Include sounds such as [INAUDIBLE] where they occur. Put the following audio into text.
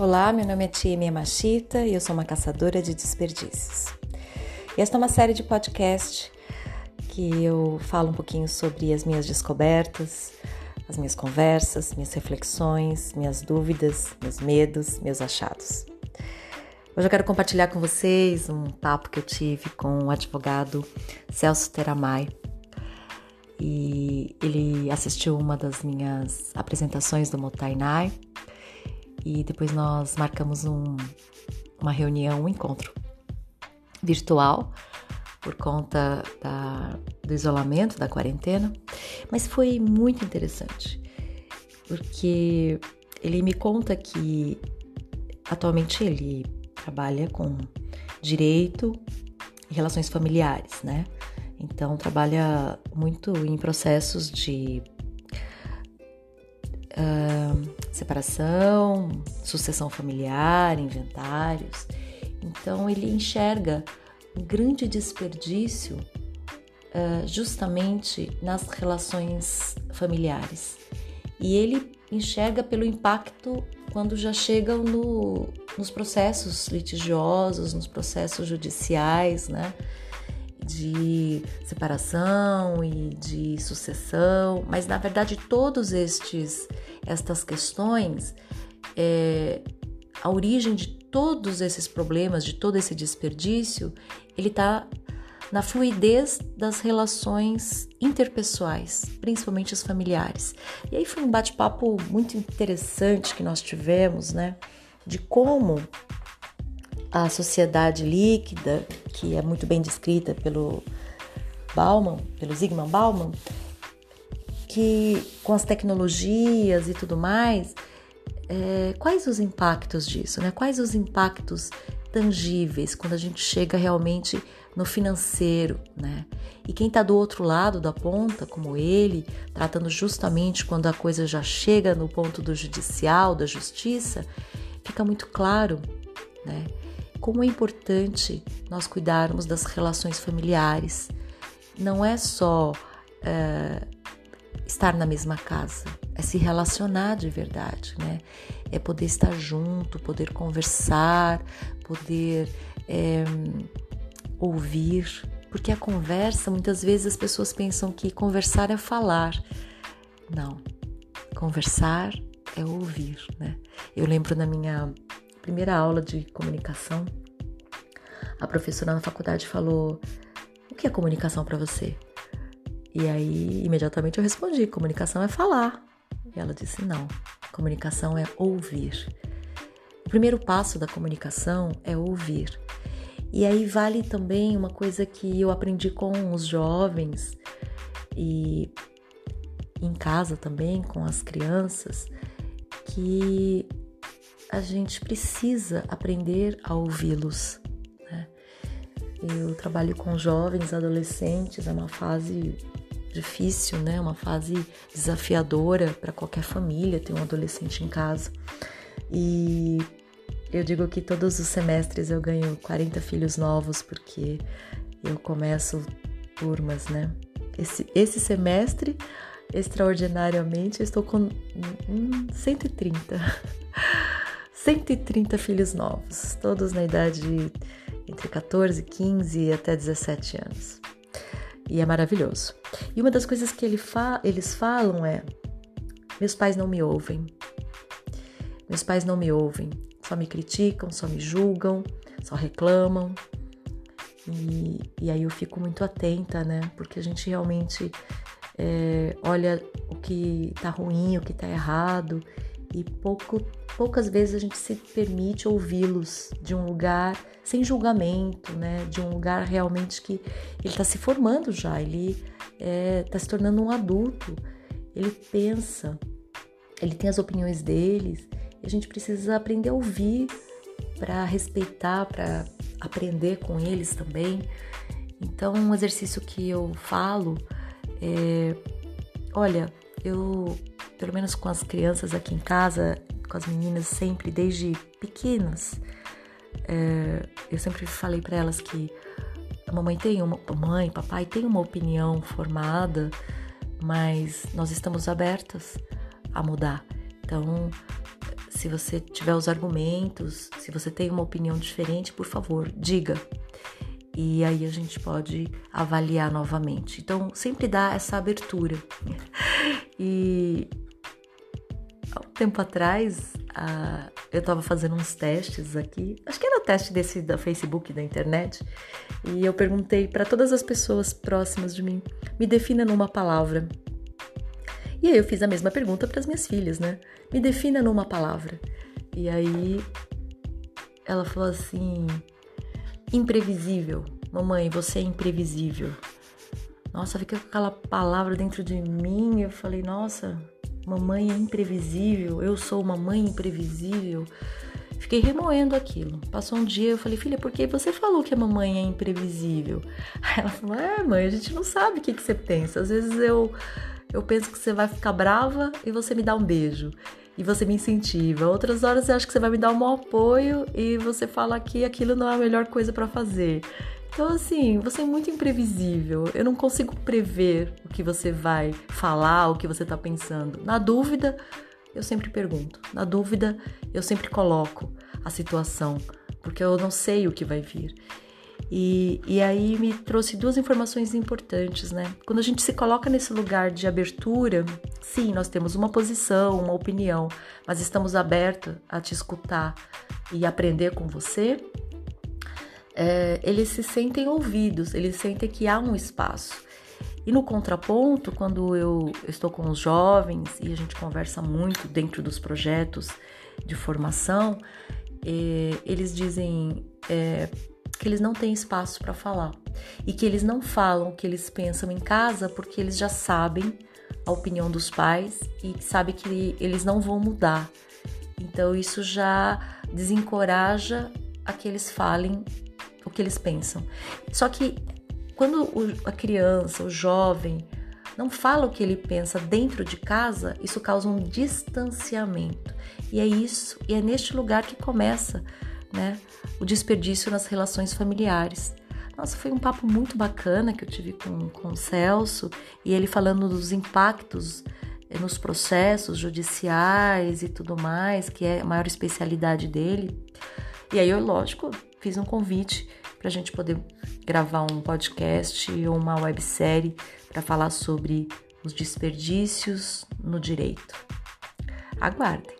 Olá, meu nome é Tia Machita e eu sou uma caçadora de desperdícios. Esta é uma série de podcast que eu falo um pouquinho sobre as minhas descobertas, as minhas conversas, minhas reflexões, minhas dúvidas, meus medos, meus achados. Hoje eu quero compartilhar com vocês um papo que eu tive com o advogado Celso Teramai. E ele assistiu uma das minhas apresentações do Motainai e depois nós marcamos um, uma reunião, um encontro virtual por conta da, do isolamento, da quarentena, mas foi muito interessante porque ele me conta que atualmente ele trabalha com direito e relações familiares, né? Então trabalha muito em processos de uh, separação, sucessão familiar, inventários. Então ele enxerga um grande desperdício uh, justamente nas relações familiares. E ele enxerga pelo impacto quando já chegam no, nos processos litigiosos, nos processos judiciais, né? De separação e de sucessão, mas na verdade todos estes estas questões, é, a origem de todos esses problemas, de todo esse desperdício, ele está na fluidez das relações interpessoais, principalmente as familiares. E aí foi um bate-papo muito interessante que nós tivemos, né? De como a sociedade líquida, que é muito bem descrita pelo Bauman, pelo Zygmunt Bauman, que com as tecnologias e tudo mais, é, quais os impactos disso, né? Quais os impactos tangíveis quando a gente chega realmente no financeiro, né? E quem está do outro lado da ponta, como ele, tratando justamente quando a coisa já chega no ponto do judicial, da justiça, fica muito claro, né? Como é importante nós cuidarmos das relações familiares. Não é só é, estar na mesma casa, é se relacionar de verdade, né? É poder estar junto, poder conversar, poder é, ouvir, porque a conversa, muitas vezes as pessoas pensam que conversar é falar. Não, conversar é ouvir, né? Eu lembro na minha primeira aula de comunicação, a professora na faculdade falou: O que é comunicação para você? E aí, imediatamente eu respondi: comunicação é falar. E ela disse: não, comunicação é ouvir. O primeiro passo da comunicação é ouvir. E aí vale também uma coisa que eu aprendi com os jovens e em casa também com as crianças, que a gente precisa aprender a ouvi-los. Né? Eu trabalho com jovens, adolescentes, é uma fase difícil, né? Uma fase desafiadora para qualquer família ter um adolescente em casa. E eu digo que todos os semestres eu ganho 40 filhos novos porque eu começo turmas, né? Esse, esse semestre, extraordinariamente, eu estou com hum, 130. [LAUGHS] 130 filhos novos, todos na idade entre 14, 15 até 17 anos e é maravilhoso. E uma das coisas que ele fa eles falam é: meus pais não me ouvem, meus pais não me ouvem, só me criticam, só me julgam, só reclamam. E, e aí eu fico muito atenta, né? Porque a gente realmente é, olha o que tá ruim, o que tá errado, e pouco, poucas vezes a gente se permite ouvi-los de um lugar sem julgamento, né? De um lugar realmente que ele está se formando já, ele está é, tá se tornando um adulto, ele pensa, ele tem as opiniões deles, e a gente precisa aprender a ouvir para respeitar, para aprender com eles também. Então, um exercício que eu falo é: olha, eu, pelo menos com as crianças aqui em casa, com as meninas sempre, desde pequenas, é, eu sempre falei para elas que a mamãe tem uma, mãe, papai tem uma opinião formada, mas nós estamos abertas a mudar. Então, se você tiver os argumentos, se você tem uma opinião diferente, por favor, diga. E aí a gente pode avaliar novamente. Então, sempre dá essa abertura. [LAUGHS] E tempo atrás, eu estava fazendo uns testes aqui, acho que era o teste desse da Facebook, da internet, e eu perguntei para todas as pessoas próximas de mim: me defina numa palavra. E aí eu fiz a mesma pergunta para as minhas filhas, né? Me defina numa palavra. E aí ela falou assim: imprevisível. Mamãe, você é imprevisível. Nossa, fica com aquela palavra dentro de mim. Eu falei: nossa, mamãe é imprevisível. Eu sou uma mãe imprevisível. Fiquei remoendo aquilo. Passou um dia, eu falei, filha, por que você falou que a mamãe é imprevisível? [LAUGHS] Aí ela falou, é, mãe, a gente não sabe o que, que você pensa. Às vezes eu eu penso que você vai ficar brava e você me dá um beijo e você me incentiva. Outras horas eu acho que você vai me dar um apoio e você fala que aquilo não é a melhor coisa para fazer. Então, assim, você é muito imprevisível. Eu não consigo prever o que você vai falar, o que você tá pensando. Na dúvida, eu sempre pergunto. Na dúvida, eu sempre coloco a situação, porque eu não sei o que vai vir. E, e aí me trouxe duas informações importantes, né? Quando a gente se coloca nesse lugar de abertura, sim, nós temos uma posição, uma opinião, mas estamos abertos a te escutar e aprender com você. É, eles se sentem ouvidos, eles sentem que há um espaço. E no contraponto, quando eu estou com os jovens e a gente conversa muito dentro dos projetos de formação, é, eles dizem: é, que eles não têm espaço para falar e que eles não falam o que eles pensam em casa porque eles já sabem a opinião dos pais e sabem que eles não vão mudar. Então isso já desencoraja a que eles falem o que eles pensam. Só que quando a criança, o jovem, não fala o que ele pensa dentro de casa, isso causa um distanciamento. E é isso, e é neste lugar que começa né? O desperdício nas relações familiares. Nossa, foi um papo muito bacana que eu tive com, com o Celso e ele falando dos impactos eh, nos processos judiciais e tudo mais, que é a maior especialidade dele. E aí eu, lógico, fiz um convite para a gente poder gravar um podcast ou uma websérie para falar sobre os desperdícios no direito. Aguardem!